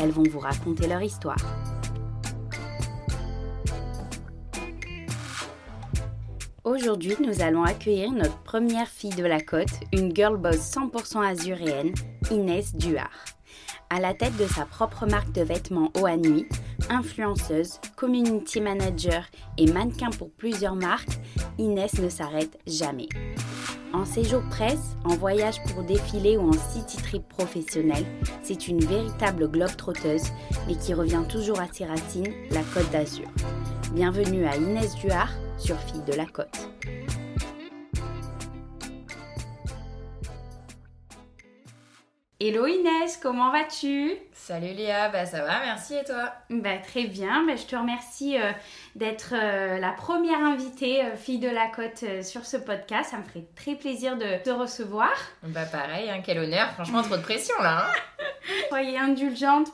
elles vont vous raconter leur histoire. Aujourd'hui, nous allons accueillir notre première fille de la côte, une girl boss 100% azuréenne, Inès Duard. À la tête de sa propre marque de vêtements haut à nuit, influenceuse, community manager et mannequin pour plusieurs marques, Inès ne s'arrête jamais. En séjour presse, en voyage pour défiler ou en city trip professionnel, c'est une véritable globe trotteuse, mais qui revient toujours à ses racines, la Côte d'Azur. Bienvenue à Inès Duard sur Fille de la Côte. Hello Inès, comment vas-tu? Salut Léa, bah ça va, merci et toi? Bah, Très bien, bah, je te remercie euh, d'être euh, la première invitée euh, fille de la côte sur ce podcast, ça me ferait très plaisir de te recevoir. Bah pareil, hein, quel honneur, franchement trop de pression là. Hein. Soyez indulgente.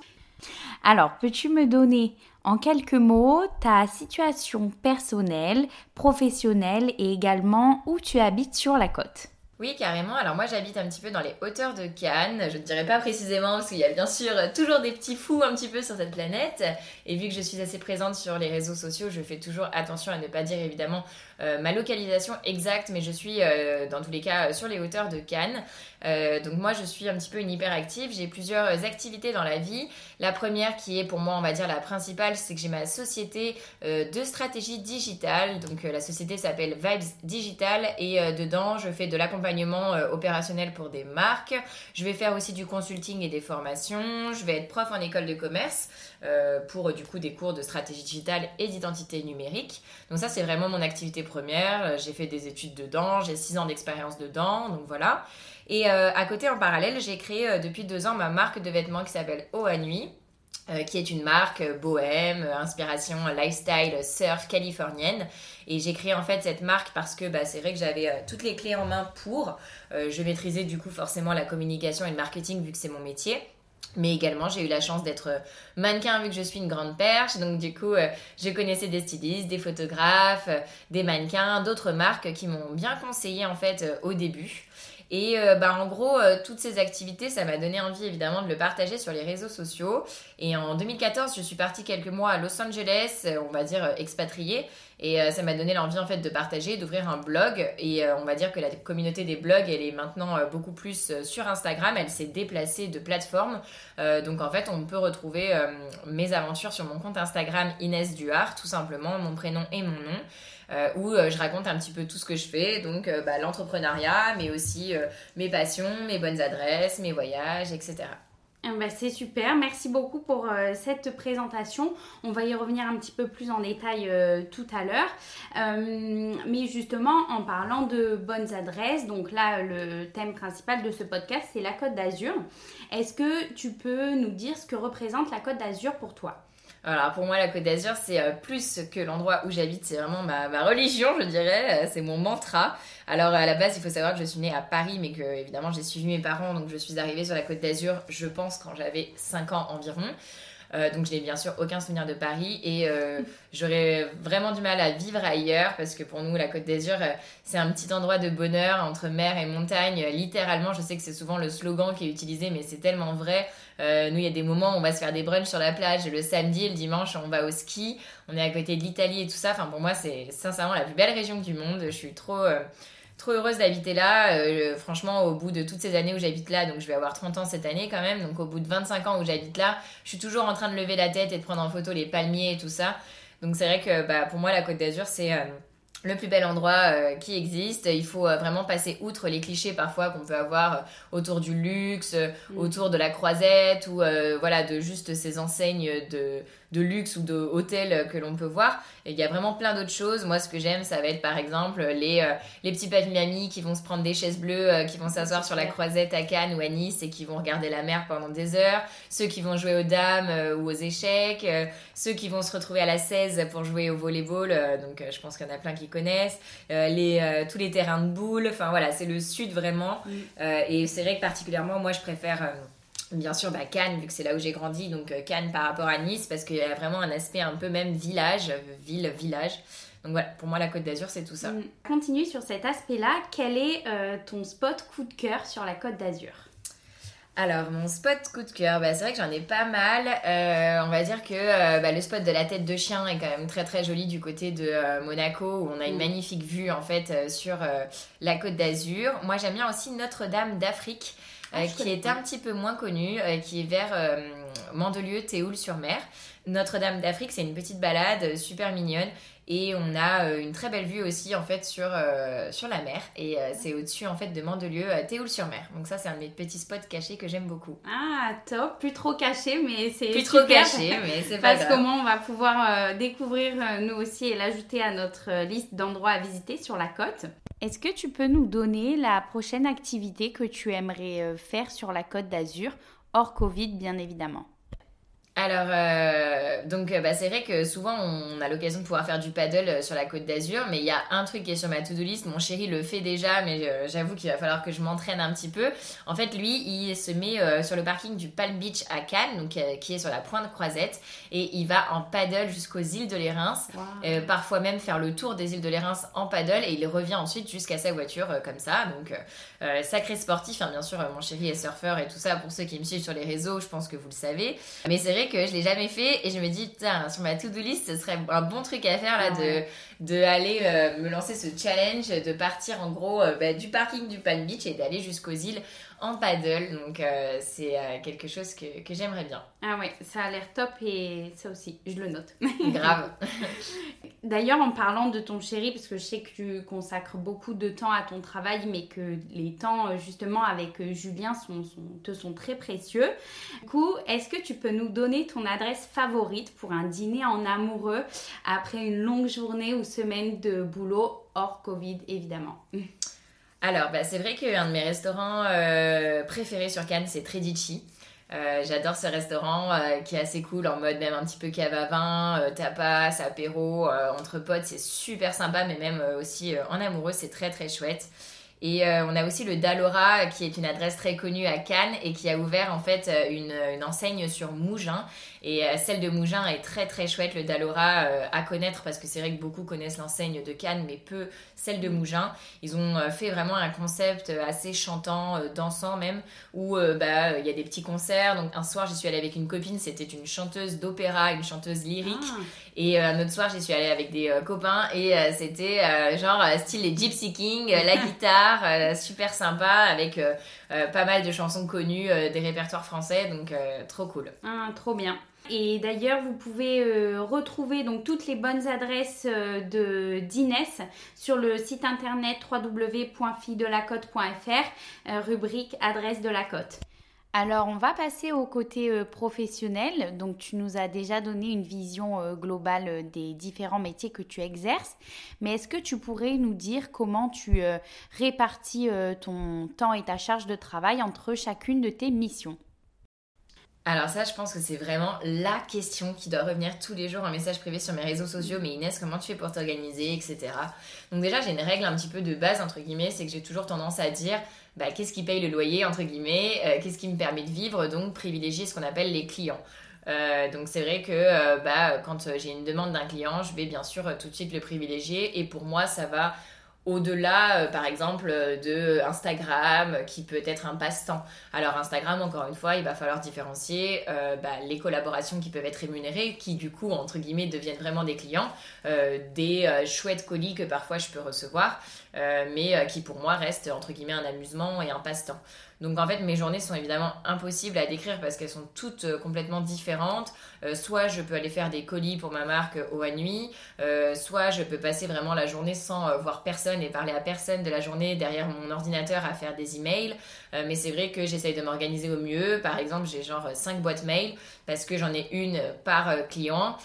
Alors, peux-tu me donner en quelques mots ta situation personnelle, professionnelle et également où tu habites sur la côte? Oui, carrément. Alors moi j'habite un petit peu dans les hauteurs de Cannes. Je ne dirais pas précisément parce qu'il y a bien sûr toujours des petits fous un petit peu sur cette planète. Et vu que je suis assez présente sur les réseaux sociaux, je fais toujours attention à ne pas dire évidemment ma localisation exacte, mais je suis euh, dans tous les cas sur les hauteurs de Cannes. Euh, donc moi je suis un petit peu une hyperactive. J'ai plusieurs activités dans la vie. La première qui est pour moi on va dire la principale, c'est que j'ai ma société de stratégie digitale. Donc la société s'appelle Vibes Digital et dedans je fais de l'accompagnement opérationnel pour des marques. Je vais faire aussi du consulting et des formations. Je vais être prof en école de commerce pour du coup des cours de stratégie digitale et d'identité numérique. Donc ça c'est vraiment mon activité première. Euh, j'ai fait des études dedans, j'ai six ans d'expérience dedans, donc voilà. Et euh, à côté, en parallèle, j'ai créé euh, depuis deux ans ma marque de vêtements qui s'appelle Eau à Nuit. qui est une marque bohème, inspiration lifestyle surf californienne. Et j'ai créé en fait cette marque parce que bah, c'est vrai que j'avais toutes les clés en main pour. je maîtrisais du coup forcément la communication et le marketing vu que c'est mon métier. Mais également, j'ai eu la chance d'être euh, mannequin vu que je suis une grande perche. Donc, du coup, euh, je connaissais des stylistes, des photographes, euh, des mannequins, d'autres marques qui m'ont bien conseillé en fait au début. Et bah, en gros, toutes ces activités, ça m'a donné envie évidemment de le partager sur les réseaux sociaux. Et en 2014, je suis partie quelques mois à Los Angeles, on va dire expatriée. Et euh, ça m'a donné l'envie en fait de partager, d'ouvrir un blog. Et euh, on va dire que la communauté des blogs, elle est maintenant euh, beaucoup plus sur Instagram. Elle s'est déplacée de plateforme. donc en fait, on peut retrouver mes aventures sur mon compte Instagram Inès Duart, tout simplement, mon prénom et mon nom. Où je raconte un petit peu tout ce que je fais, donc bah, l'entrepreneuriat, mais aussi mes passions, mes bonnes adresses, mes voyages, etc. Eh ben, c'est super, merci beaucoup pour euh, cette présentation. On va y revenir un petit peu plus en détail euh, tout à l'heure. Euh, mais justement, en parlant de bonnes adresses, donc là, le thème principal de ce podcast, c'est la Côte d'Azur. Est-ce que tu peux nous dire ce que représente la Côte d'Azur pour toi? Alors pour moi, la Côte d'Azur, c'est euh, plus que l'endroit où j'habite, c'est vraiment ma, religion, je dirais, euh, c'est mon mantra. Alors à la base, il faut savoir que je suis née à Paris, mais que évidemment j'ai suivi mes parents, donc je suis arrivée sur la Côte d'Azur, je pense, quand j'avais 5 ans environ. Euh, donc je n'ai bien sûr aucun souvenir de Paris et j'aurais vraiment du mal à vivre ailleurs parce que pour nous la Côte d'Azur c'est un petit endroit de bonheur entre mer et montagne. Littéralement, je sais que c'est souvent le slogan qui est utilisé mais c'est tellement vrai. Euh, nous, il y a des moments où on va se faire des brunchs sur la plage. Le samedi, le dimanche, on va au ski. On est à côté de l'Italie et tout ça. Enfin, pour moi, c'est sincèrement la plus belle région du monde. Je suis trop, euh, trop heureuse d'habiter là. Euh, franchement, au bout de toutes ces années où j'habite là, donc je vais avoir 30 ans cette année quand même. Donc, au bout de 25 ans où j'habite là, je suis toujours en train de lever la tête et de prendre en photo les palmiers et tout ça. Donc, c'est vrai que bah, pour moi, la Côte d'Azur, c'est le plus bel endroit euh, qui existe. Il faut euh, vraiment passer outre les clichés parfois qu'on peut avoir euh, autour du luxe, mm. autour de la croisette ou voilà de juste ces enseignes de, de luxe ou de hôtels que l'on peut voir. Et il y a vraiment plein d'autres choses. Moi, ce que j'aime, ça va être par exemple les, les petits papis qui vont se prendre des chaises bleues, qui vont s'asseoir sur la croisette à Cannes ou à Nice et qui vont regarder la mer pendant des heures. Ceux qui vont jouer aux dames ou aux échecs. ceux qui vont se retrouver à la 16 pour jouer au volleyball. donc, je pense qu'il y en a plein qui connaissent, euh, les, euh, tous les terrains de boules. Enfin voilà, c'est le sud vraiment. Euh, et c'est vrai que particulièrement, moi, je préfère bien sûr bah, Cannes, vu que c'est là où j'ai grandi, donc Cannes par rapport à Nice, parce qu'il y a vraiment un aspect un peu même village, ville, village. Donc voilà, pour moi, la Côte d'Azur, c'est tout ça. Mm. Continue sur cet aspect-là. Quel est ton spot coup de cœur sur la Côte d'Azur? Alors, mon spot coup de cœur, bah, c'est vrai que j'en ai pas mal. Euh, on va dire que euh, bah, le spot de la tête de chien est quand même très très joli du côté de euh, Monaco, où on a une mm. magnifique vue en fait sur la côte d'Azur. Moi, j'aime bien aussi Notre-Dame d'Afrique. Ah, qui est un petit peu moins connue, qui est vers Mandelieu, Théoul-sur-Mer. Notre-Dame d'Afrique, c'est une petite balade super mignonne et on a euh, une très belle vue aussi en fait sur, euh, sur la mer. Et euh, c'est au-dessus en fait de Mandelieu, Théoul-sur-Mer. Donc ça c'est un de mes petits spots cachés que j'aime beaucoup. Ah top, plus trop caché mais c'est Plus trop caché mais c'est pas Parce comment on va pouvoir découvrir nous aussi et l'ajouter à notre liste d'endroits à visiter sur la côte. Est-ce que tu peux nous donner la prochaine activité que tu aimerais faire sur la côte d'Azur, hors Covid bien évidemment alors, euh, donc, euh, bah, c'est vrai que souvent on a l'occasion de pouvoir faire du paddle euh, sur la côte d'Azur, mais il y a un truc qui est sur ma to-do list. Mon chéri le fait déjà, mais j'avoue qu'il va falloir que je m'entraîne un petit peu. En fait, lui, il se met sur le parking du Palm Beach à Cannes, donc qui est sur la pointe croisette, et il va en paddle jusqu'aux îles de l'Érins, parfois même faire le tour des îles de l'Érins en paddle, et il revient ensuite jusqu'à sa voiture comme ça. Donc, sacré sportif. Hein, bien sûr, mon chéri est surfeur et tout ça. Pour ceux qui me suivent sur les réseaux, je pense que vous le savez. Mais c'est vrai que je l'ai jamais fait et je me dis, tiens, sur ma to-do list, ce serait un bon truc à faire là de, de aller euh, me lancer ce challenge, de partir en gros euh, bah, du parking du Palm Beach et d'aller jusqu'aux îles en paddle. Donc euh, c'est quelque chose que, que j'aimerais bien. Ah ouais, ça a l'air top et ça aussi, je le note. Grave. D'ailleurs, en parlant de ton chéri, parce que je sais que tu consacres beaucoup de temps à ton travail, mais que les temps justement avec Julien sont, te sont très précieux. Du coup, est-ce que tu peux nous donner ton adresse favorite pour un dîner en amoureux après une longue journée ou semaine de boulot hors Covid, évidemment? Alors, bah, c'est vrai qu'un de mes restaurants euh, préférés sur Cannes, c'est Tredici. Euh, j'adore ce restaurant euh, qui est assez cool en mode même un petit peu cave à vin, tapas, apéro, entre potes, c'est super sympa, mais même aussi en amoureux, c'est très très chouette. Et on a aussi le Dalora qui est une adresse très connue à Cannes et qui a ouvert en fait une, une enseigne sur Mougins et euh, celle de Mougins est très très chouette, le Dalora euh, à connaître parce que c'est vrai que beaucoup connaissent l'enseigne de Cannes, mais peu celle de Mougins. Ils ont euh, fait vraiment un concept assez chantant, dansant même, où bah il y a des petits concerts. Donc un soir j'y suis allée avec une copine, c'était une chanteuse d'opéra, une chanteuse lyrique. Ah. Et un autre soir j'y suis allée avec des copains et c'était genre style les Gypsy King, la guitare, super sympa avec pas mal de chansons connues des répertoires français, donc trop cool. Ah, trop bien. Et d'ailleurs, vous pouvez euh, retrouver donc toutes les bonnes adresses euh, de d'Inès sur le site internet www.filledelacote.fr, euh, rubrique adresse de la côte. Alors, on va passer au côté professionnel. Donc, tu nous as déjà donné une vision globale des différents métiers que tu exerces. Mais est-ce que tu pourrais nous dire comment tu répartis ton temps et ta charge de travail entre chacune de tes missions? Alors ça, je pense que c'est vraiment la question qui doit revenir tous les jours en message privé sur mes réseaux sociaux. Mais Inès, comment tu fais pour t'organiser, etc. Donc déjà, j'ai une règle un petit peu de base, entre guillemets, c'est que j'ai toujours tendance à dire, bah, qu'est-ce qui paye le loyer, entre guillemets, euh, qu'est-ce qui me permet de vivre, donc privilégier ce qu'on appelle les clients. Euh, donc c'est vrai que euh, bah, quand j'ai une demande d'un client, je vais bien sûr tout de suite le privilégier. Et pour moi, ça va au-delà, euh, par exemple, euh, de Instagram, qui peut être un passe-temps. Alors Instagram, encore une fois, il va falloir différencier euh, bah, les collaborations qui peuvent être rémunérées, qui du coup, entre guillemets, deviennent vraiment des clients, des chouettes colis que parfois je peux recevoir, mais qui pour moi restent, entre guillemets, un amusement et un passe-temps. Donc en fait, mes journées sont évidemment impossibles à décrire parce qu'elles sont toutes euh, complètement différentes. Euh, soit je peux aller faire des colis pour ma marque au à nuit, soit je peux passer vraiment la journée sans voir personne et parler à personne de la journée derrière mon ordinateur à faire des emails. mais c'est vrai que j'essaye de m'organiser au mieux. Par exemple, j'ai genre 5 boîtes mail parce que j'en ai une par client.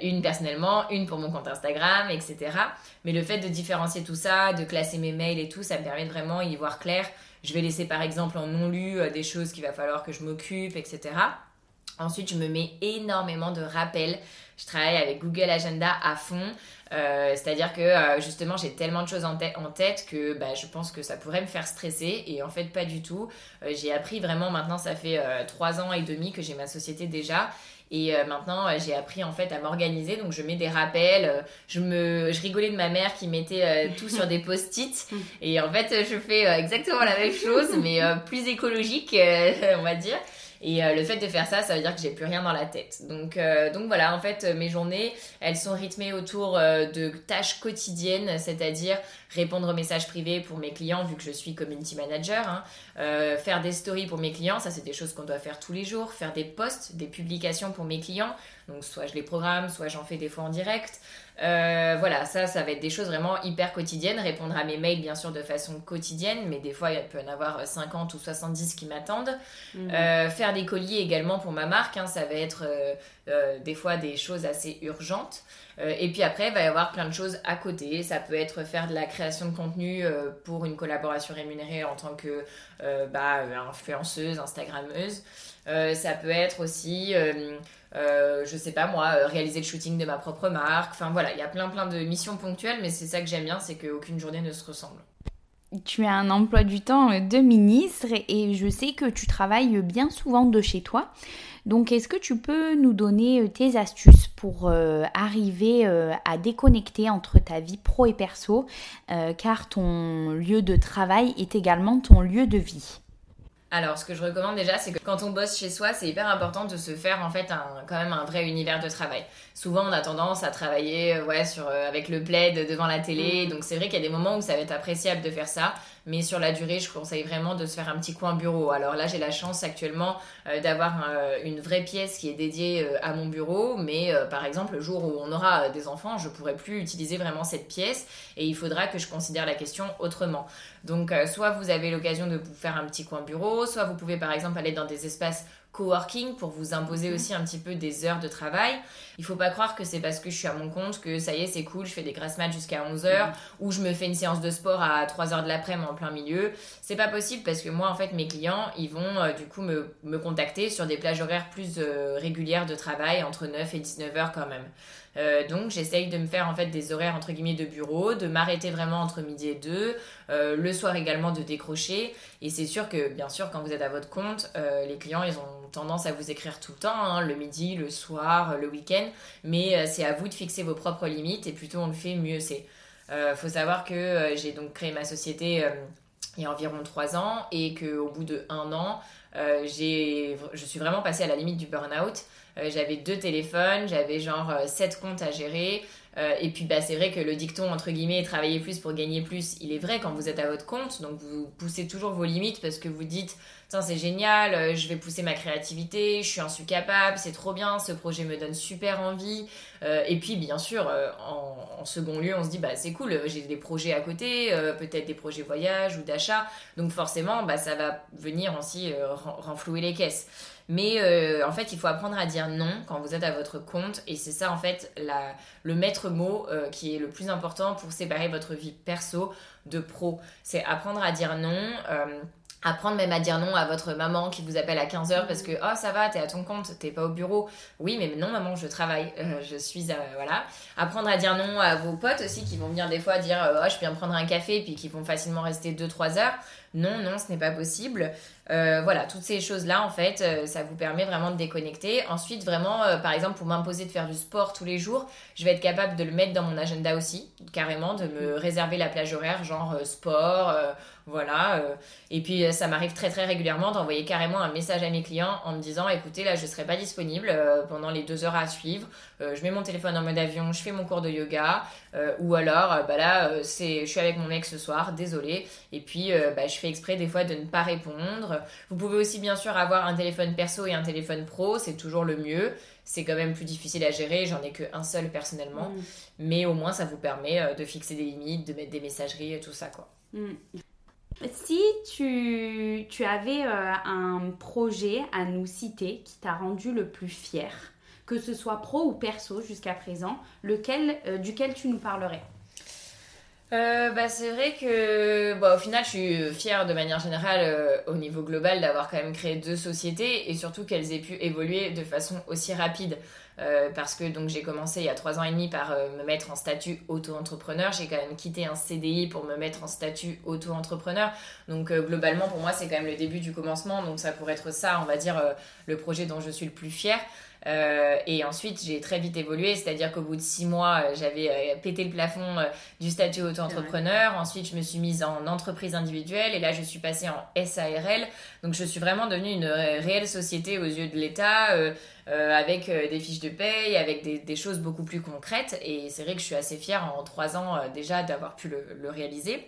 une personnellement, une pour mon compte Instagram, etc. Mais le fait de différencier tout ça, de classer mes mails et tout, ça me permet de vraiment y voir clair je vais laisser par exemple en non lu euh, des choses qu'il va falloir que je m'occupe, etc. Ensuite, je me mets énormément de rappels. Je travaille avec Google Agenda à fond. Euh, c'est-à-dire que euh, justement, j'ai tellement de choses en, tête que bah, je pense que ça pourrait me faire stresser. Et en fait, pas du tout. j'ai appris vraiment, maintenant, ça fait trois ans et demi que j'ai ma société déjà. Et euh, maintenant, euh, j'ai appris en fait à m'organiser. Donc, je mets des rappels. Euh, je, me, je rigolais de ma mère qui mettait tout sur des post-it. Et en fait, je fais exactement la même chose, mais plus écologique, on va dire. Et le fait de faire ça, ça veut dire que j'ai plus rien dans la tête. Donc, donc voilà, en fait, mes journées, elles sont rythmées autour de tâches quotidiennes, c'est-à-dire répondre aux messages privés pour mes clients, vu que je suis community manager, hein. euh, faire des stories pour mes clients, ça c'est des choses qu'on doit faire tous les jours, faire des posts, des publications pour mes clients, donc soit je les programme, soit j'en fais des fois en direct. Euh, voilà, ça, ça va être des choses vraiment hyper quotidiennes, répondre à mes mails bien sûr de façon quotidienne, mais des fois il peut y en avoir 50 ou 70 qui m'attendent. Mhm. Euh, faire des colis également pour ma marque, hein, ça va être des fois des choses assez urgentes. Euh, et puis après, il va y avoir plein de choses à côté. Ça peut être faire de la création de contenu euh, pour une collaboration rémunérée en tant que euh, bah, influenceuse, Instagrammeuse. Ça peut être aussi, je sais pas moi, réaliser le shooting de ma propre marque. Enfin voilà, il y a plein plein de missions ponctuelles, mais c'est ça que j'aime bien, c'est qu'aucune journée ne se ressemble tu as un emploi du temps de ministre et je sais que tu travailles bien souvent de chez toi. Donc est-ce que tu peux nous donner euh, tes astuces pour euh, arriver euh, à déconnecter entre ta vie pro et perso car ton lieu de travail est également ton lieu de vie? Alors, ce que je recommande déjà, c'est que quand on bosse chez soi, c'est hyper important de se faire en fait un, quand même un vrai univers de travail. Souvent, on a tendance à travailler ouais, sur, avec le plaid devant la télé, mm. donc c'est vrai qu'il y a des moments où ça va être appréciable de faire ça. Mais sur la durée, je conseille vraiment de se faire un petit coin bureau. Alors là, j'ai la chance actuellement euh, d'avoir euh, une vraie pièce qui est dédiée euh, à mon bureau. Mais par exemple, le jour où on aura des enfants, je pourrai plus utiliser vraiment cette pièce et il faudra que je considère la question autrement. Donc, soit vous avez l'occasion de vous faire un petit coin bureau, soit vous pouvez par exemple aller dans des espaces coworking pour vous imposer mhm. aussi un petit peu des heures de travail. Il faut pas croire que c'est parce que je suis à mon compte que ça y est, c'est cool, je fais des grasses maths jusqu'à 11h mhm. ou je me fais une séance de sport à 3h de l'après-midi en plein milieu. C'est pas possible parce que moi, en fait, mes clients, ils vont euh, du coup me, me, contacter sur des plages horaires plus euh, régulières de travail entre 9 et 19h quand même. Euh, donc j'essaye de me faire en fait des horaires entre guillemets de bureau, de m'arrêter vraiment entre midi et deux, euh, le soir également de décrocher. Et c'est sûr que bien sûr quand vous êtes à votre compte, euh, les clients ils ont tendance à vous écrire tout le temps, hein, le midi, le soir, le week-end. Mais c'est à vous de fixer vos propres limites et plutôt on le fait mieux c'est. faut savoir que j'ai donc créé ma société il y a environ trois ans et qu'au bout de un an, je suis vraiment passée à la limite du burn-out. Euh, j'avais deux téléphones, j'avais genre euh, sept comptes à gérer. Euh, et puis bah, c'est vrai que le dicton entre guillemets travailler plus pour gagner plus, il est vrai quand vous êtes à votre compte, donc vous poussez toujours vos limites parce que vous dites c'est génial, je vais pousser ma créativité, je suis suis capable, c'est trop bien, ce projet me donne super envie. et puis bien sûr en, second lieu on se dit bah c'est cool, j'ai des projets à côté, peut-être des projets voyage ou d'achat, donc forcément bah, ça va venir aussi renflouer les caisses. Mais euh, en fait, il faut apprendre à dire non quand vous êtes à votre compte. Et c'est ça, en fait, la, le maître mot euh, qui est le plus important pour séparer votre vie perso de pro. C'est apprendre à dire non. Euh, apprendre même à dire non à votre maman qui vous appelle à 15h parce que oh ça va t'es à ton compte t'es pas au bureau. Oui mais non maman je travaille. Je suis voilà. Apprendre à dire non à vos potes aussi qui vont venir des fois dire oh je viens prendre un café puis qui vont facilement rester 2-3 heures. Non non ce n'est pas possible euh, voilà, toutes ces choses-là, en fait, euh, ça vous permet vraiment de déconnecter. Ensuite, vraiment, euh, par exemple, pour m'imposer de faire du sport tous les jours, je vais être capable de le mettre dans mon agenda aussi, carrément, de me réserver la plage horaire, genre sport, voilà. et puis, ça m'arrive très très régulièrement d'envoyer carrément un message à mes clients en me disant, écoutez, là, je ne serai pas disponible pendant les deux heures à suivre. je mets mon téléphone en mode avion, je fais mon cours de yoga, ou alors, bah là, c'est, je suis avec mon mec ce soir, désolé. Et puis, bah, je fais exprès des fois de ne pas répondre. Vous pouvez aussi bien sûr avoir un téléphone perso et un téléphone pro, c'est toujours le mieux. C'est quand même plus difficile à gérer, j'en ai qu'un seul personnellement. Mm. Mais au moins ça vous permet euh, de fixer des limites, de mettre des messageries et tout ça quoi. Mm. Si tu, tu avais euh, un projet à nous citer qui t'a rendu le plus fier, que ce soit pro ou perso jusqu'à présent, lequel, euh, duquel tu nous parlerais? Euh, bah, c'est vrai que bah, au final je suis fière de manière générale au niveau global d'avoir quand même créé deux sociétés et surtout qu'elles aient pu évoluer de façon aussi rapide. Euh, parce que donc j'ai commencé il y a trois ans et demi par euh, me mettre en statut auto-entrepreneur. J'ai quand même quitté un CDI pour me mettre en statut auto-entrepreneur. Donc euh, globalement pour moi c'est quand même le début du commencement. Donc ça pourrait être ça, on va dire, le projet dont je suis le plus fier. Euh, et ensuite, j'ai très vite évolué, c'est-à-dire qu'au bout de six mois, euh, j'avais euh, pété le plafond du statut auto-entrepreneur. Ensuite, je me suis mise en entreprise individuelle et là, je suis passée en SARL. Donc, je suis vraiment devenue une réelle société aux yeux de l'État, avec des fiches de paye, avec des, choses beaucoup plus concrètes. Et c'est vrai que je suis assez fière en trois ans déjà d'avoir pu le réaliser.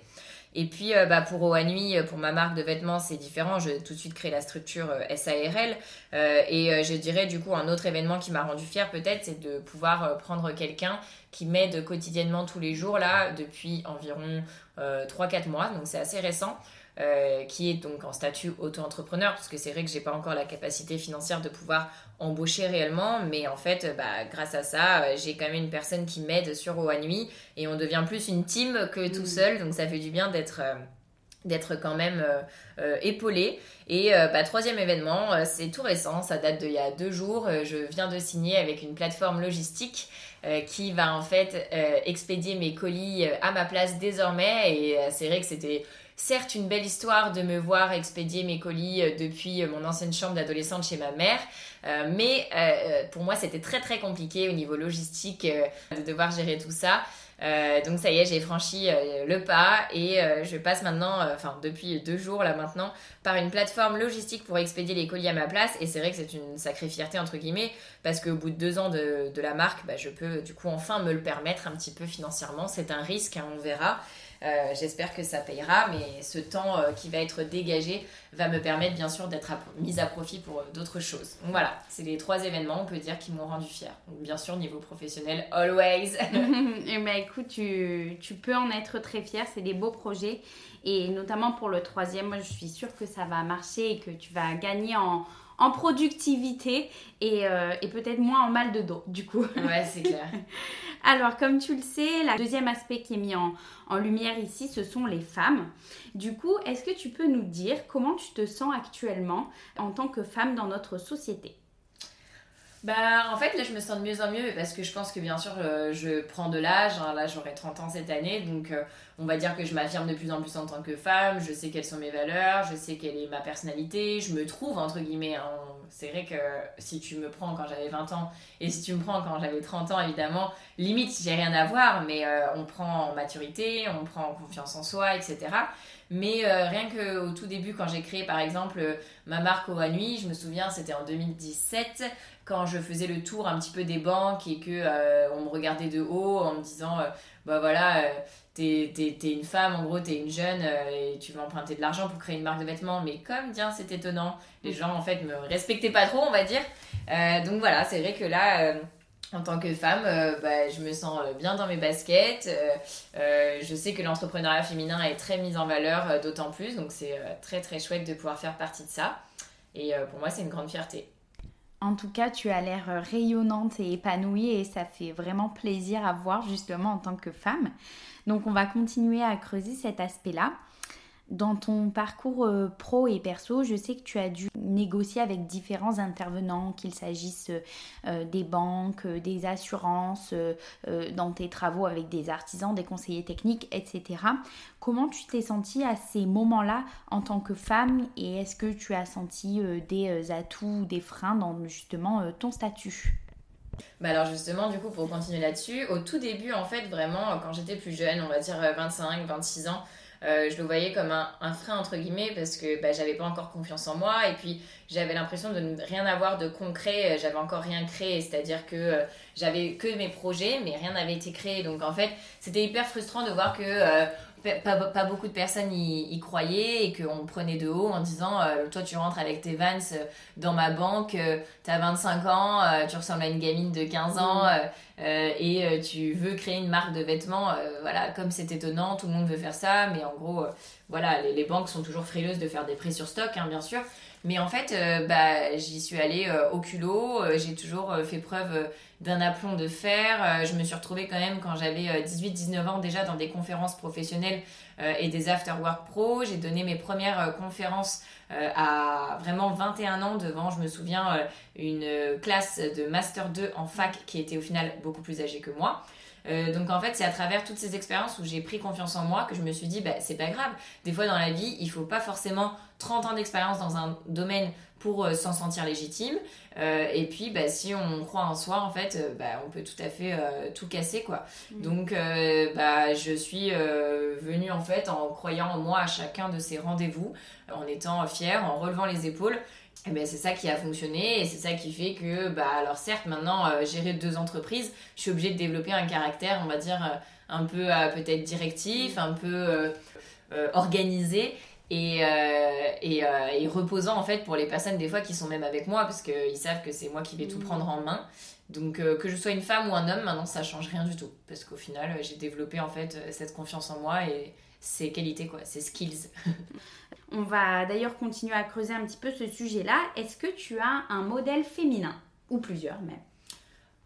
Et puis euh, bah, pour Oanui, euh, pour ma marque de vêtements, c'est différent. Je tout de suite créé la structure euh, SARL. et je dirais du coup un autre événement qui m'a rendu fière peut-être, c'est de pouvoir prendre quelqu'un qui m'aide quotidiennement tous les jours là depuis environ 3-4 mois. Donc c'est assez récent. Euh, qui est donc en statut auto-entrepreneur, parce que c'est vrai que j'ai pas encore la capacité financière de pouvoir embaucher réellement, mais en fait, bah, grâce à ça, euh, j'ai quand même une personne qui m'aide sur Oanui et on devient plus une team que tout mm. seul, donc ça fait du bien d'être euh, d'être quand même épaulé. Et bah, troisième événement, c'est tout récent, ça date d'il y a deux jours. je viens de signer avec une plateforme logistique qui va en fait expédier mes colis à ma place désormais. Et c'est vrai que c'était certes une belle histoire de me voir expédier mes colis euh, depuis euh, mon ancienne chambre d'adolescente chez ma mère, euh, mais pour moi c'était très très compliqué au niveau logistique de devoir gérer tout ça. Donc ça y est, j'ai franchi le pas et je passe maintenant, enfin depuis deux jours là maintenant, par une plateforme logistique pour expédier les colis à ma place. Et c'est vrai que c'est une sacrée fierté entre guillemets parce qu'au bout de deux ans de, la marque, bah, je peux du coup enfin me le permettre un petit peu financièrement. C'est un risque, hein, on verra. Euh, j'espère que ça payera, mais ce temps euh, qui va être dégagé va me permettre bien sûr d'être mise à profit pour euh, d'autres choses. Donc voilà, c'est les trois événements, on peut dire, qui m'ont rendu fière. Donc bien sûr, niveau professionnel, always. et eh ben écoute, tu, tu peux en être très fière, c'est des beaux projets. Et notamment pour le troisième, moi je suis sûre que ça va marcher et que tu vas gagner en en productivité et, euh, et peut-être moins en mal de dos, du coup. Ouais, c'est clair. Alors, comme tu le sais, le deuxième aspect qui est mis en, en lumière ici, ce sont les femmes. Du coup, est-ce que tu peux nous dire comment tu te sens actuellement en tant que femme dans notre société? Bah, en fait, là, je me sens de mieux en mieux parce que je pense que, bien sûr, euh, je prends de l'âge. Hein. là, j'aurai 30 ans cette année. Donc, euh, on va dire que je m'affirme de plus en plus en tant que femme. Je sais quelles sont mes valeurs. Je sais quelle est ma personnalité. Je me trouve, entre guillemets. Hein. C'est vrai que si tu me prends quand j'avais 20 ans et si tu me prends quand j'avais 30 ans, évidemment, limite, j'ai rien à voir. Mais euh, on prend en maturité, on prend en confiance en soi, etc. Mais rien qu'au tout début, quand j'ai créé par exemple ma marque au Nuit, je me souviens, c'était en 2017 quand je faisais le tour un petit peu des banques et que euh, on me regardait de haut en me disant euh, bah voilà euh, t'es es, une femme en gros t'es une jeune et tu vas emprunter de l'argent pour créer une marque de vêtements. Mais comme tiens c'est étonnant les gens en fait me respectaient pas trop on va dire. Donc voilà c'est vrai que là en tant que femme, bah, je me sens bien dans mes baskets. je sais que l'entrepreneuriat féminin est très mis en valeur, d'autant plus. Donc c'est très très chouette de pouvoir faire partie de ça. Et pour moi, c'est une grande fierté. En tout cas, tu as l'air euh, rayonnante et épanouie et ça fait vraiment plaisir à voir justement en tant que femme. Donc on va continuer à creuser cet aspect-là. Dans ton parcours euh, pro et perso, je sais que tu as dû négocier avec différents intervenants, qu'il s'agisse euh, des banques, euh, des assurances, dans tes travaux avec des artisans, des conseillers techniques, etc. Comment tu t'es sentie à ces moments-là en tant que femme et est-ce que tu as senti des atouts, des freins dans justement ton statut? Bah alors justement, du coup, pour continuer là-dessus, au tout début, en fait, vraiment, quand j'étais plus jeune, on va dire 25, 26 ans, euh, je le voyais comme un, frein entre guillemets parce que bah, j'avais pas encore confiance en moi et puis j'avais l'impression de ne rien avoir de concret, euh, j'avais encore rien créé, c'est-à-dire que euh, j'avais que mes projets mais rien n'avait été créé. Donc en fait c'était hyper frustrant de voir que pas, beaucoup de personnes y, croyaient et qu'on prenait de haut en disant euh, Toi, tu rentres avec tes vans dans ma banque, euh, tu as 25 ans, tu ressembles à une gamine de 15 ans mm. et tu veux créer une marque de vêtements. voilà, comme c'est étonnant, tout le monde veut faire ça, mais en gros, voilà, les, banques sont toujours frileuses de faire des prix sur stock, hein, bien sûr. Mais en fait, bah, j'y suis allée au culot, j'ai toujours fait preuve d'un aplomb de fer. Euh, je me suis retrouvée quand même quand j'avais 18-19 euh, ans déjà dans des conférences professionnelles euh, et des after work pro. J'ai donné mes premières conférences à vraiment 21 ans devant, je me souviens, une classe de master 2 en fac qui était au final beaucoup plus âgée que moi. donc en fait, c'est à travers toutes ces expériences où j'ai pris confiance en moi que je me suis dit, bah, c'est pas grave. Des fois dans la vie, il faut pas forcément 30 ans d'expérience dans un domaine pour euh, s'en sentir légitime. Euh, et puis, bah, si on croit en soi, en fait, euh, bah, on peut tout à fait tout casser, quoi. Mm. Donc, bah, je suis venue, en fait, en croyant en moi à chacun de ces rendez-vous, en étant fière, en relevant les épaules. Et ben c'est ça qui a fonctionné et c'est ça qui fait que, bah, alors certes, maintenant, gérer deux entreprises, je suis obligée de développer un caractère, on va dire, un peu peut-être directif, un peu organisé et, euh, et, euh, et, reposant en fait pour les personnes des fois qui sont même avec moi parce qu'ils savent que c'est moi qui vais tout mm. prendre en main. Donc euh, que je sois une femme ou un homme, maintenant ça change rien du tout parce qu'au final j'ai développé en fait cette confiance en moi et ces qualités quoi, ces skills. On va d'ailleurs continuer à creuser un petit peu ce sujet-là. Est-ce que tu as un modèle féminin? Ou plusieurs même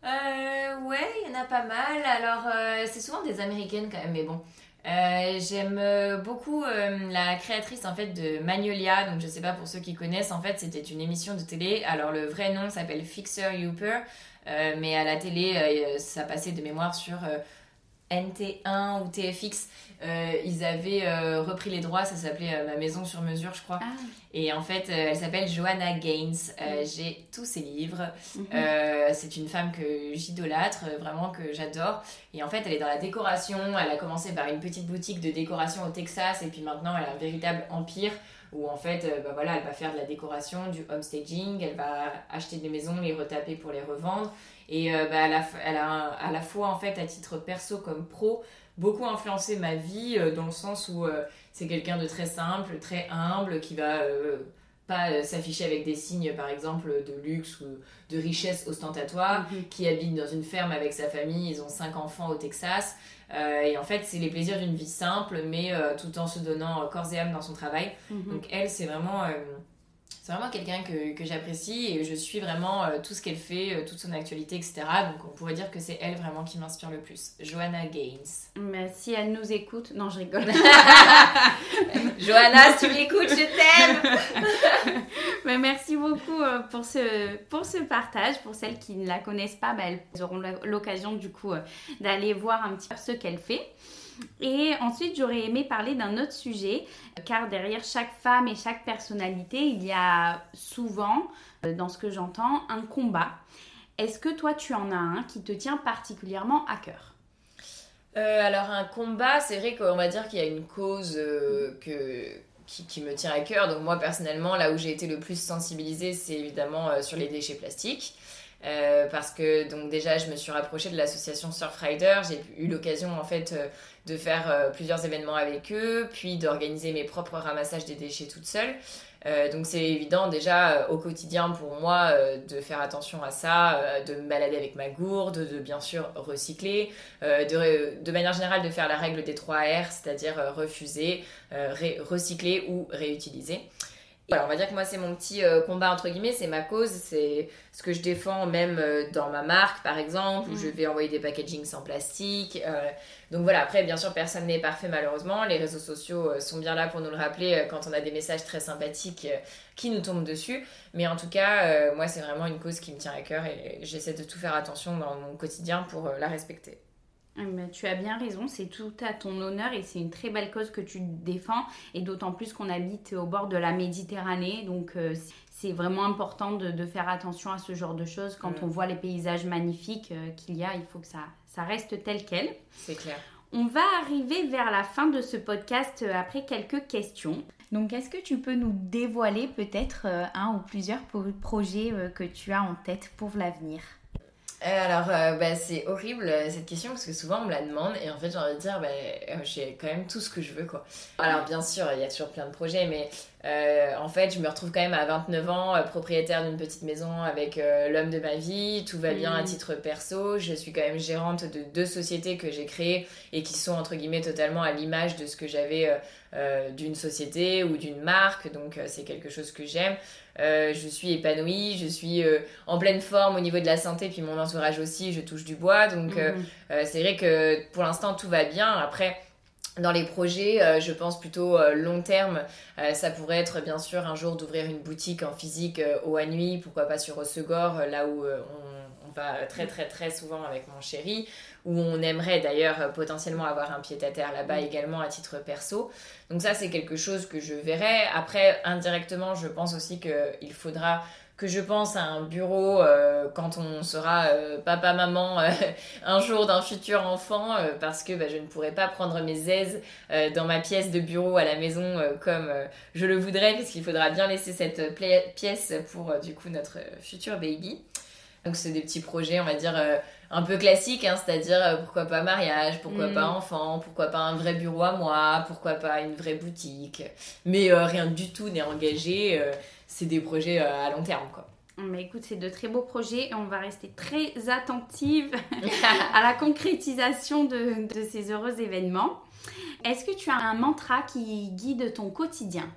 euh, ouais, il y en a pas mal. Alors, c'est souvent des américaines quand même, mais bon. Euh, j'aime euh, beaucoup euh, la créatrice en fait de Magnolia, donc je sais pas pour ceux qui connaissent, en fait c'était une émission de télé. Alors le vrai nom s'appelle Fixer Youper, mais à la télé ça passait de mémoire sur NT1 ou TFX, euh, ils avaient euh, repris les droits, ça s'appelait euh, Ma maison sur mesure, je crois. Ah. Et en fait, elle s'appelle Joanna Gaines. Mm. J'ai tous ses livres. Mm-hmm. c'est une femme que j'idolâtre, vraiment que j'adore. Et en fait, elle est dans la décoration. Elle a commencé par une petite boutique de décoration au Texas, et puis maintenant, elle a un véritable empire où en fait, bah voilà, elle va faire de la décoration, du homestaging, elle va acheter des maisons, les retaper pour les revendre. Et euh, bah, elle, a, à la fois, en fait, à titre perso comme pro, beaucoup influencé ma vie euh, dans le sens où euh, c'est quelqu'un de très simple, très humble, qui va pas s'afficher avec des signes, par exemple, de luxe ou de richesse ostentatoire, mhm. qui habite dans une ferme avec sa famille, ils ont cinq enfants au Texas. et en fait, c'est les plaisirs d'une vie simple, mais tout en se donnant corps et âme dans son travail. Mhm. Donc elle, c'est vraiment c'est vraiment quelqu'un que, que j'apprécie et je suis vraiment euh, tout ce qu'elle fait, euh, toute son actualité, etc. Donc on pourrait dire que c'est elle vraiment qui m'inspire le plus. Joanna Gaines. Mais si elle nous écoute, non je rigole. Joanna, si tu m'écoutes, je t'aime. Mais merci beaucoup euh, pour ce, pour ce partage. Pour celles qui ne la connaissent pas, bah, elles auront l'occasion du coup d'aller voir un petit peu ce qu'elle fait. Et ensuite, j'aurais aimé parler d'un autre sujet, car derrière chaque femme et chaque personnalité, il y a souvent, euh, dans ce que j'entends, un combat. Est-ce que toi, tu en as un qui te tient particulièrement à cœur? Euh, Alors, un combat, c'est vrai qu'on va dire qu'il y a une cause euh, que, qui, me tient à cœur. Donc, moi, personnellement, là où j'ai été le plus sensibilisée, c'est évidemment sur les déchets plastiques. Parce que donc déjà je me suis rapprochée de l'association Surfrider, j'ai eu l'occasion en fait de faire euh, plusieurs événements avec eux, puis d'organiser mes propres ramassages des déchets toute seule. Euh, donc c'est évident déjà euh, au quotidien pour moi de faire attention à ça, de me balader avec ma gourde, de bien sûr recycler, de, de, manière générale de faire la règle des 3 R, c'est-à-dire refuser, recycler ou réutiliser. Voilà, on va dire que moi c'est mon petit combat entre guillemets, c'est ma cause, c'est ce que je défends même dans ma marque par exemple, où je mm. vais envoyer des packagings sans plastique. Donc voilà, après, bien sûr, personne n'est parfait malheureusement. Les réseaux sociaux euh, sont bien là pour nous le rappeler euh, quand on a des messages très sympathiques euh, qui nous tombent dessus. Mais en tout cas, moi, c'est vraiment une cause qui me tient à cœur et j'essaie de tout faire attention dans mon quotidien pour la respecter. Ah, tu as bien raison, c'est tout à ton honneur et c'est une très belle cause que tu défends et d'autant plus qu'on habite au bord de la Méditerranée, donc c'est vraiment important de, faire attention à ce genre de choses. Quand on voit les paysages magnifiques qu'il y a, il faut que ça, ça reste tel quel. C'est clair. On va arriver vers la fin de ce podcast euh, après quelques questions. Donc, est-ce que tu peux nous dévoiler peut-être euh, un ou plusieurs projets euh, que tu as en tête pour l'avenir? Alors, euh, bah, c'est horrible euh, cette question parce que souvent on me la demande et en fait j'ai envie de dire, bah, euh, j'ai quand même tout ce que je veux quoi. Alors, bien sûr, il y a toujours plein de projets, mais en fait, je me retrouve quand même à 29 ans, propriétaire d'une petite maison avec l'homme de ma vie, tout va bien à mm. titre perso. Je suis quand même gérante de deux sociétés que j'ai créées et qui sont entre guillemets totalement à l'image de ce que j'avais d'une société ou d'une marque, donc c'est quelque chose que j'aime. Euh, je suis épanouie, je suis euh, en pleine forme au niveau de la santé, puis mon entourage aussi, je touche du bois. Donc euh, mhm. c'est vrai que pour l'instant tout va bien. Après, dans les projets, je pense plutôt long terme, ça pourrait être bien sûr un jour d'ouvrir une boutique en physique au à nuit, pourquoi pas sur Osegor, là où on, on, va très très très souvent avec mon chéri où on aimerait d'ailleurs euh, potentiellement avoir un pied-à-terre là-bas mm. également à titre perso. Donc ça, c'est quelque chose que je verrai. Après, indirectement, je pense aussi qu'il faudra que je pense à un bureau euh, quand on sera euh, papa maman un jour d'un futur enfant parce que bah, je ne pourrai pas prendre mes aises dans ma pièce de bureau à la maison comme je le voudrais puisqu'il faudra bien laisser cette pièce pour du coup notre futur baby. Donc c'est des petits projets, on va dire, euh, un peu classiques, hein, c'est-à-dire euh, pourquoi pas mariage, pourquoi pas mm. enfant, pourquoi pas un vrai bureau à moi, pourquoi pas une vraie boutique. Mais euh, rien du tout n'est engagé, c'est des projets à long terme, quoi. Mais écoute, c'est de très beaux projets et on va rester très attentive à la concrétisation de, de ces heureux événements. Est-ce que tu as un mantra qui guide ton quotidien?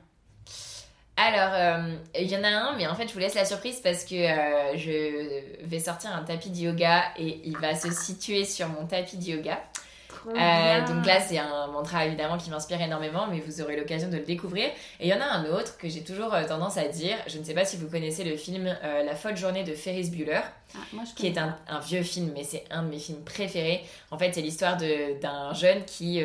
Alors, euh, il y en a un, mais en fait, je vous laisse la surprise parce que euh, je vais sortir un tapis de yoga et il va se situer sur mon tapis de yoga. Euh, donc là, c'est un mantra évidemment qui m'inspire énormément, mais vous aurez l'occasion de le découvrir. Et il y en a un autre que j'ai toujours tendance à dire. Je ne sais pas si vous connaissez le film La folle journée de Ferris Bueller, ah, qui est un, un, vieux film, mais c'est un de mes films préférés. En fait, c'est l'histoire d'un jeune qui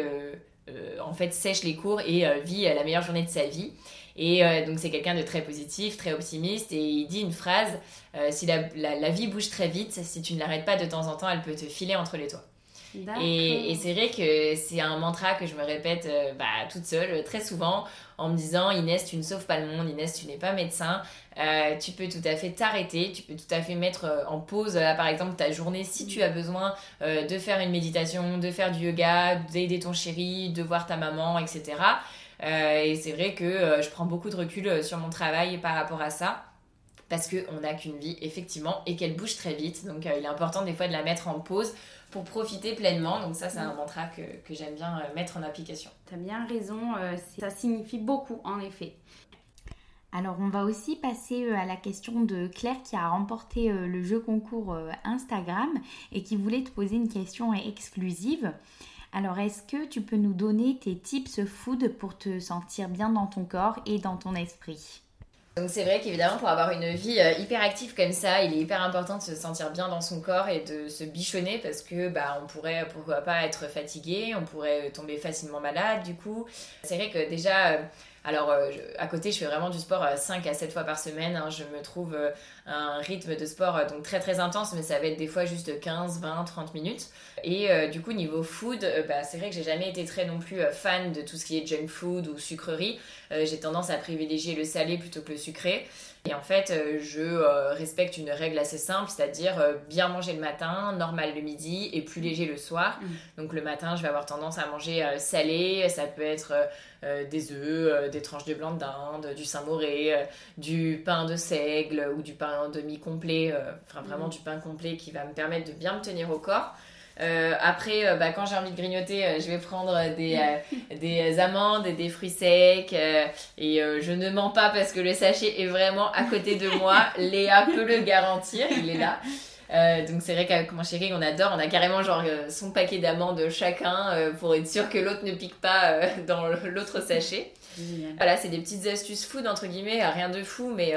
en fait sèche les cours et vit la meilleure journée de sa vie. Et euh, donc c'est quelqu'un de très positif, très optimiste, et il dit une phrase, euh, si la, la, vie bouge très vite, si tu ne l'arrêtes pas de temps en temps, elle peut te filer entre les toits. Et, et c'est vrai que c'est un mantra que je me répète euh, bah, toute seule très souvent en me disant Inès, tu ne sauves pas le monde, Inès, tu n'es pas médecin, tu peux tout à fait t'arrêter, tu peux tout à fait mettre en pause, là, par exemple, ta journée si tu as besoin de faire une méditation, de faire du yoga, d'aider ton chéri, de voir ta maman, etc. Euh, et c'est vrai que euh, je prends beaucoup de recul euh, sur mon travail par rapport à ça parce qu'on n'a qu'une vie, effectivement, et qu'elle bouge très vite. Donc, il est important des fois de la mettre en pause pour profiter pleinement. Donc, ça, c'est un mantra que, que j'aime bien mettre en application. Tu as bien raison, ça signifie beaucoup, en effet. Alors, on va aussi passer à la question de Claire qui a remporté le jeu concours Instagram et qui voulait te poser une question exclusive. Alors, est-ce que tu peux nous donner tes tips food pour te sentir bien dans ton corps et dans ton esprit? Donc c'est vrai qu'évidemment pour avoir une vie euh, hyper active comme ça, il est hyper important de se sentir bien dans son corps et de se bichonner parce que bah on pourrait pourquoi pas être fatigué, on pourrait tomber facilement malade du coup. C'est vrai que déjà euh, alors, euh, à côté, je fais vraiment du sport 5 à 7 fois par semaine. Hein. Je me trouve un rythme de sport donc très très intense, mais ça va être des fois juste 15, 20, 30 minutes. Et euh, du coup, niveau food, euh, bah, c'est vrai que j'ai jamais été très non plus euh, fan de tout ce qui est junk food ou sucrerie. J'ai tendance à privilégier le salé plutôt que le sucré. Et en fait, je respecte une règle assez simple, c'est-à-dire bien manger le matin, normal le midi et plus léger le soir. Mm. Donc le matin, je vais avoir tendance à manger salé. Ça peut être des œufs, des tranches de blanc d'Inde, du Saint-Moré, du pain de seigle ou du pain demi-complet. Enfin, vraiment mm. du pain complet qui va me permettre de bien me tenir au corps. Euh, après, euh, bah, quand j'ai envie de grignoter, euh, je vais prendre des, des amandes et des fruits secs. et je ne mens pas parce que le sachet est vraiment à côté de moi. Léa peut le garantir, il est là. donc c'est vrai qu'avec mon chéri, on adore. On a carrément genre son paquet d'amandes chacun pour être sûr que l'autre ne pique pas dans l'autre sachet. Voilà, c'est des petites astuces food entre guillemets, rien de fou, mais,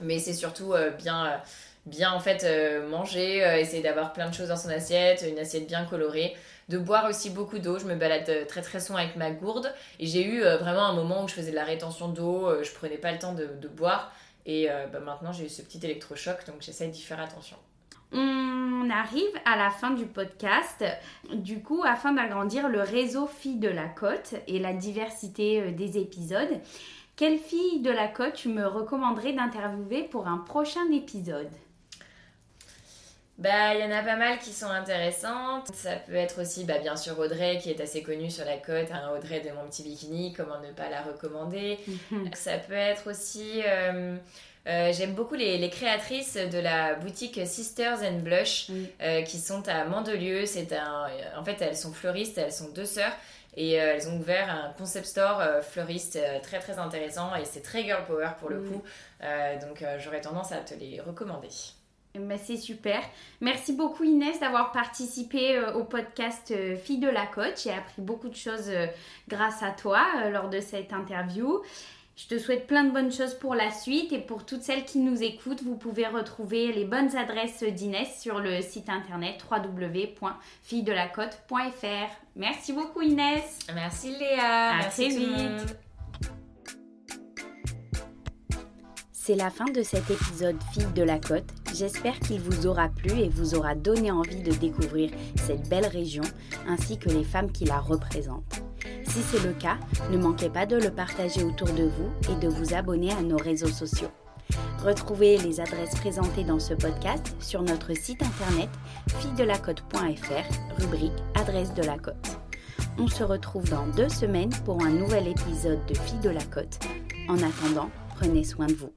mais c'est surtout bien bien en fait euh, manger, euh, essayer d'avoir plein de choses dans son assiette, une assiette bien colorée, de boire aussi beaucoup d'eau. Je me balade euh, très très souvent avec ma gourde et j'ai eu vraiment un moment où je faisais de la rétention d'eau, je prenais pas le temps de, boire et bah, maintenant j'ai eu ce petit électrochoc donc j'essaie d'y faire attention. On arrive à la fin du podcast. Du coup, afin d'agrandir le réseau Filles de la Côte et la diversité des épisodes, quelle fille de la côte tu me recommanderais d'interviewer pour un prochain épisode? Bah, il y en a pas mal qui sont intéressantes. Ça peut être aussi, bah, bien sûr, Audrey, qui est assez connue sur la côte. Hein, Audrey de Mon Petit Bikini, comment ne pas la recommander? Ça peut être aussi... Euh, euh, j'aime beaucoup les, créatrices de la boutique Sisters and Blush euh, qui sont à Mandelieu. C'est un, en fait, elles sont fleuristes, elles sont deux sœurs et elles ont ouvert un concept store fleuriste très très intéressant et c'est très girl power pour le coup. donc j'aurais tendance à te les recommander. Ben, c'est super. Merci beaucoup Inès d'avoir participé euh, au podcast euh, Fille de la Côte. J'ai appris beaucoup de choses euh, grâce à toi lors de cette interview. Je te souhaite plein de bonnes choses pour la suite et pour toutes celles qui nous écoutent, vous pouvez retrouver les bonnes adresses d'Inès sur le site internet www.filledelacote.fr. Merci beaucoup Inès. Merci Léa. À Merci très vite. C'est la fin de cet épisode Fille de la Côte. J'espère qu'il vous aura plu et vous aura donné envie de découvrir cette belle région ainsi que les femmes qui la représentent. Si c'est le cas, ne manquez pas de le partager autour de vous et de vous abonner à nos réseaux sociaux. Retrouvez les adresses présentées dans ce podcast sur notre site internet fille-de-la-côte.fr, rubrique Adresse de la Côte. On se retrouve dans deux semaines pour un nouvel épisode de Fille de la Côte. En attendant, prenez soin de vous.